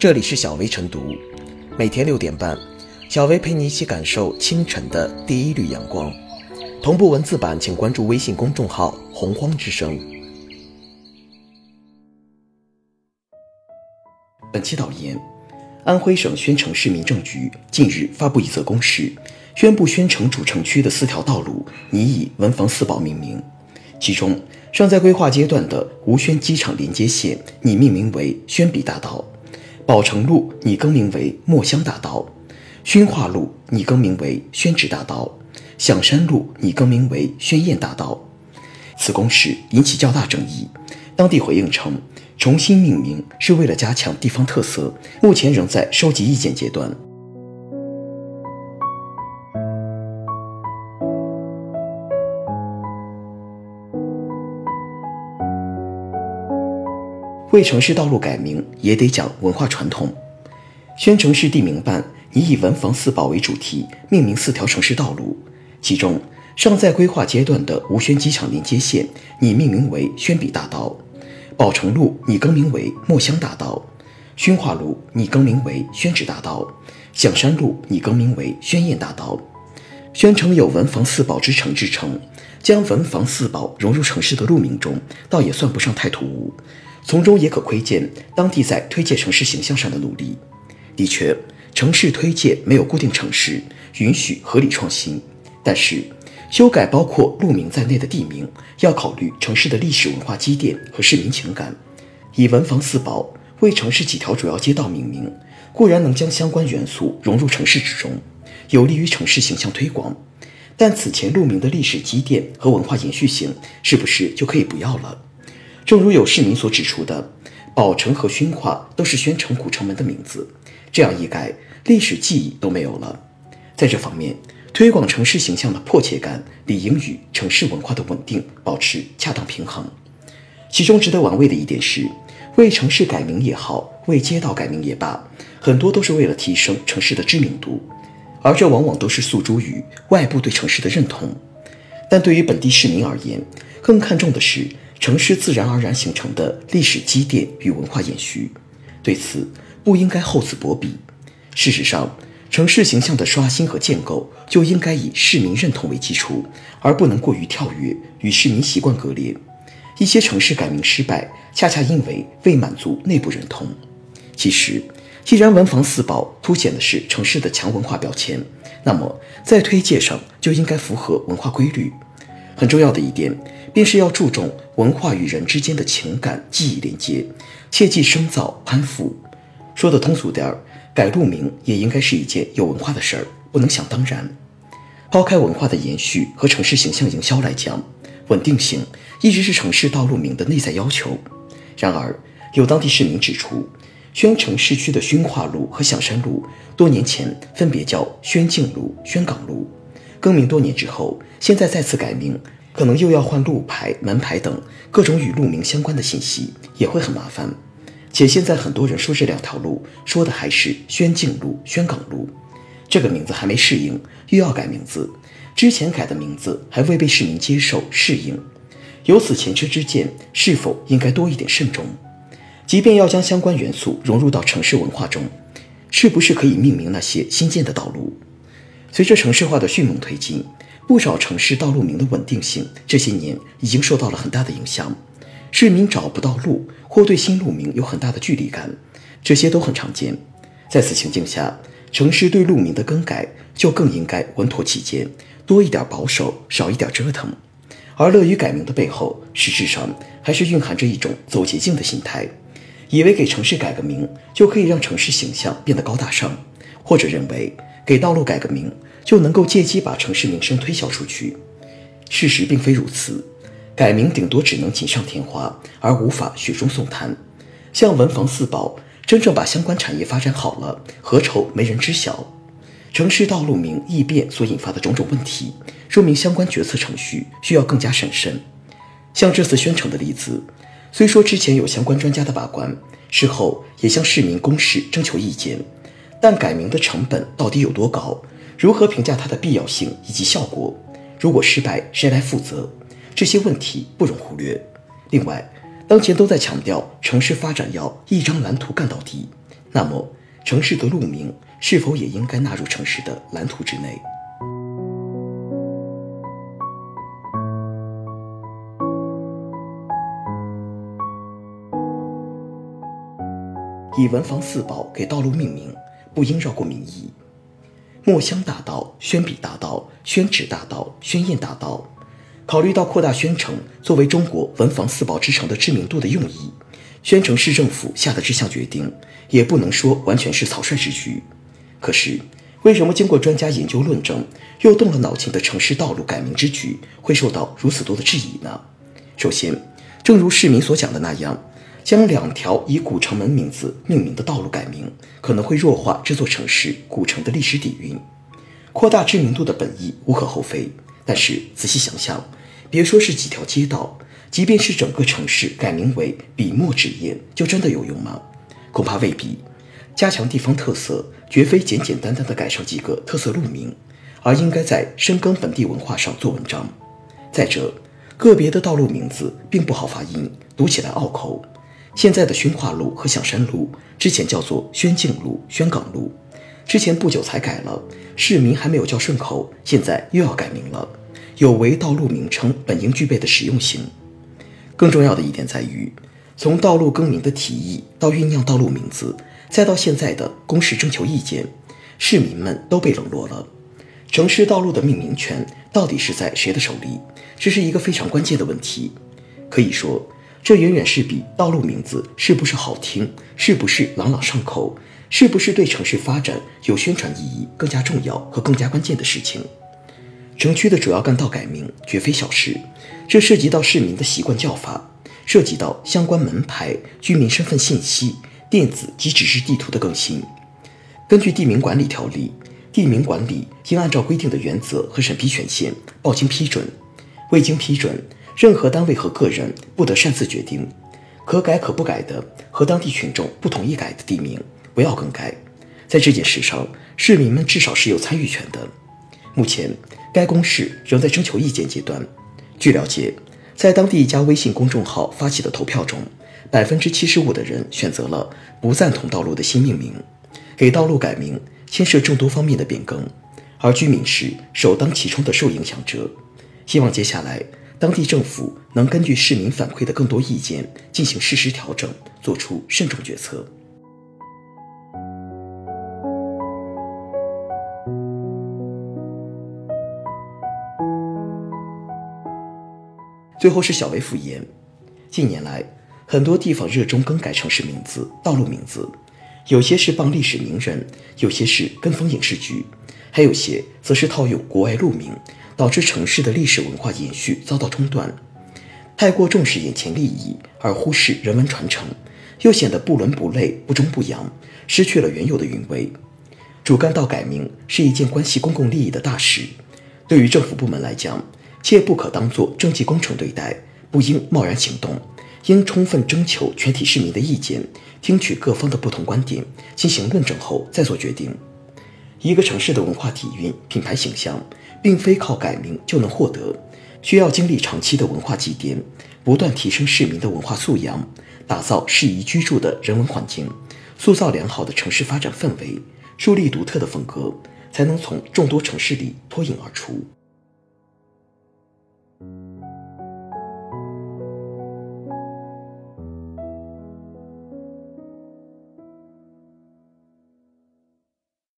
这里是小薇晨读，每天六点半，小薇陪你一起感受清晨的第一缕阳光。同步文字版，请关注微信公众号“洪荒之声”。本期导言：安徽省宣城市民政局近日发布一则公示，宣布宣城主城区的四条道路拟以“文房四宝”命名，其中尚在规划阶段的吴宣机场连接线拟命名为“宣笔大道”。宝成路拟更名为墨香大道，宣化路拟更名为宣纸大道，响山路拟更名为宣燕大道。此公示引起较大争议，当地回应称，重新命名是为了加强地方特色，目前仍在收集意见阶段。为城市道路改名也得讲文化传统。宣城市地名办拟以“文房四宝”为主题命名四条城市道路，其中尚在规划阶段的吴宣机场连接线拟命名为“宣笔大道”，宝成路拟更名为“墨香大道”，宣化路拟更名为“宣纸大道”，响山路拟更名为“宣燕大道”。宣城有“文房四宝之城”之称，将“文房四宝”融入城市的路名中，倒也算不上太突兀。从中也可窥见当地在推介城市形象上的努力。的确，城市推介没有固定城市，允许合理创新。但是，修改包括路名在内的地名，要考虑城市的历史文化积淀和市民情感。以文房四宝为城市几条主要街道命名，固然能将相关元素融入城市之中，有利于城市形象推广。但此前路名的历史积淀和文化延续性，是不是就可以不要了？正如有市民所指出的，宝城和宣化都是宣城古城门的名字，这样一改，历史记忆都没有了。在这方面，推广城市形象的迫切感理应与城市文化的稳定保持恰当平衡。其中值得玩味的一点是，为城市改名也好，为街道改名也罢，很多都是为了提升城市的知名度，而这往往都是诉诸于外部对城市的认同。但对于本地市民而言，更看重的是。城市自然而然形成的历史积淀与文化延续，对此不应该厚此薄彼。事实上，城市形象的刷新和建构就应该以市民认同为基础，而不能过于跳跃，与市民习惯割裂。一些城市改名失败，恰恰因为未满足内部认同。其实，既然文房四宝凸显的是城市的强文化标签，那么在推介上就应该符合文化规律。很重要的一点，便是要注重文化与人之间的情感记忆连接，切忌生造攀附。说的通俗点儿，改路名也应该是一件有文化的事儿，不能想当然。抛开文化的延续和城市形象营销来讲，稳定性一直是城市道路名的内在要求。然而，有当地市民指出，宣城市区的宣化路和响山路多年前分别叫宣静路、宣港路。更名多年之后，现在再次改名，可能又要换路牌、门牌等各种与路名相关的信息，也会很麻烦。且现在很多人说这两条路，说的还是宣静路、宣港路，这个名字还没适应，又要改名字，之前改的名字还未被市民接受适应，由此前车之鉴，是否应该多一点慎重？即便要将相关元素融入到城市文化中，是不是可以命名那些新建的道路？随着城市化的迅猛推进，不少城市道路名的稳定性这些年已经受到了很大的影响。市民找不到路，或对新路名有很大的距离感，这些都很常见。在此情境下，城市对路名的更改就更应该稳妥起见，多一点保守，少一点折腾。而乐于改名的背后，实质上还是蕴含着一种走捷径的心态，以为给城市改个名就可以让城市形象变得高大上，或者认为。给道路改个名，就能够借机把城市名声推销出去。事实并非如此，改名顶多只能锦上添花，而无法雪中送炭。像文房四宝，真正把相关产业发展好了，何愁没人知晓？城市道路名易变所引发的种种问题，说明相关决策程序需要更加审慎。像这次宣城的例子，虽说之前有相关专家的把关，事后也向市民公示征求意见。但改名的成本到底有多高？如何评价它的必要性以及效果？如果失败，谁来负责？这些问题不容忽略。另外，当前都在强调城市发展要一张蓝图干到底，那么城市的路名是否也应该纳入城市的蓝图之内？以文房四宝给道路命名，不应绕过民意。墨香大道、宣笔大道、宣纸大道、宣印大道，考虑到扩大宣城作为中国文房四宝之城的知名度的用意，宣城市政府下的这项决定，也不能说完全是草率之举。可是，为什么经过专家研究论证，又动了脑筋的城市道路改名之举，会受到如此多的质疑呢？首先，正如市民所讲的那样。将两条以古城门名字命名的道路改名，可能会弱化这座城市古城的历史底蕴，扩大知名度的本意无可厚非。但是仔细想想，别说是几条街道，即便是整个城市改名为笔墨纸砚，就真的有用吗？恐怕未必。加强地方特色，绝非简简单单的改上几个特色路名，而应该在深耕本地文化上做文章。再者，个别的道路名字并不好发音，读起来拗口。现在的宣化路和响山路，之前叫做宣静路、宣港路，之前不久才改了，市民还没有叫顺口，现在又要改名了，有违道路名称本应具备的实用性。更重要的一点在于，从道路更名的提议到酝酿道路名字，再到现在的公示征求意见，市民们都被冷落了。城市道路的命名权到底是在谁的手里？这是一个非常关键的问题。可以说。这远远是比道路名字是不是好听、是不是朗朗上口、是不是对城市发展有宣传意义更加重要和更加关键的事情。城区的主要干道改名绝非小事，这涉及到市民的习惯叫法，涉及到相关门牌、居民身份信息、电子及纸质地图的更新。根据地名管理条例，地名管理应按照规定的原则和审批权限报经批准，未经批准。任何单位和个人不得擅自决定，可改可不改的和当地群众不同意改的地名，不要更改。在这件事上，市民们至少是有参与权的。目前，该公示仍在征求意见阶段。据了解，在当地一家微信公众号发起的投票中，百分之七十五的人选择了不赞同道路的新命名。给道路改名牵涉众多方面的变更，而居民是首当其冲的受影响者。希望接下来。当地政府能根据市民反馈的更多意见进行适时调整，做出慎重决策。最后是小微复言，近年来很多地方热衷更改城市名字、道路名字，有些是帮历史名人，有些是跟风影视剧，还有些则是套用国外路名。导致城市的历史文化延续遭到中断，太过重视眼前利益而忽视人文传承，又显得不伦不类、不中不洋，失去了原有的韵味。主干道改名是一件关系公共利益的大事，对于政府部门来讲，切不可当作政绩工程对待，不应贸然行动，应充分征求全体市民的意见，听取各方的不同观点，进行论证后再做决定。一个城市的文化底蕴、品牌形象。并非靠改名就能获得，需要经历长期的文化积淀，不断提升市民的文化素养，打造适宜居住的人文环境，塑造良好的城市发展氛围，树立独特的风格，才能从众多城市里脱颖而出。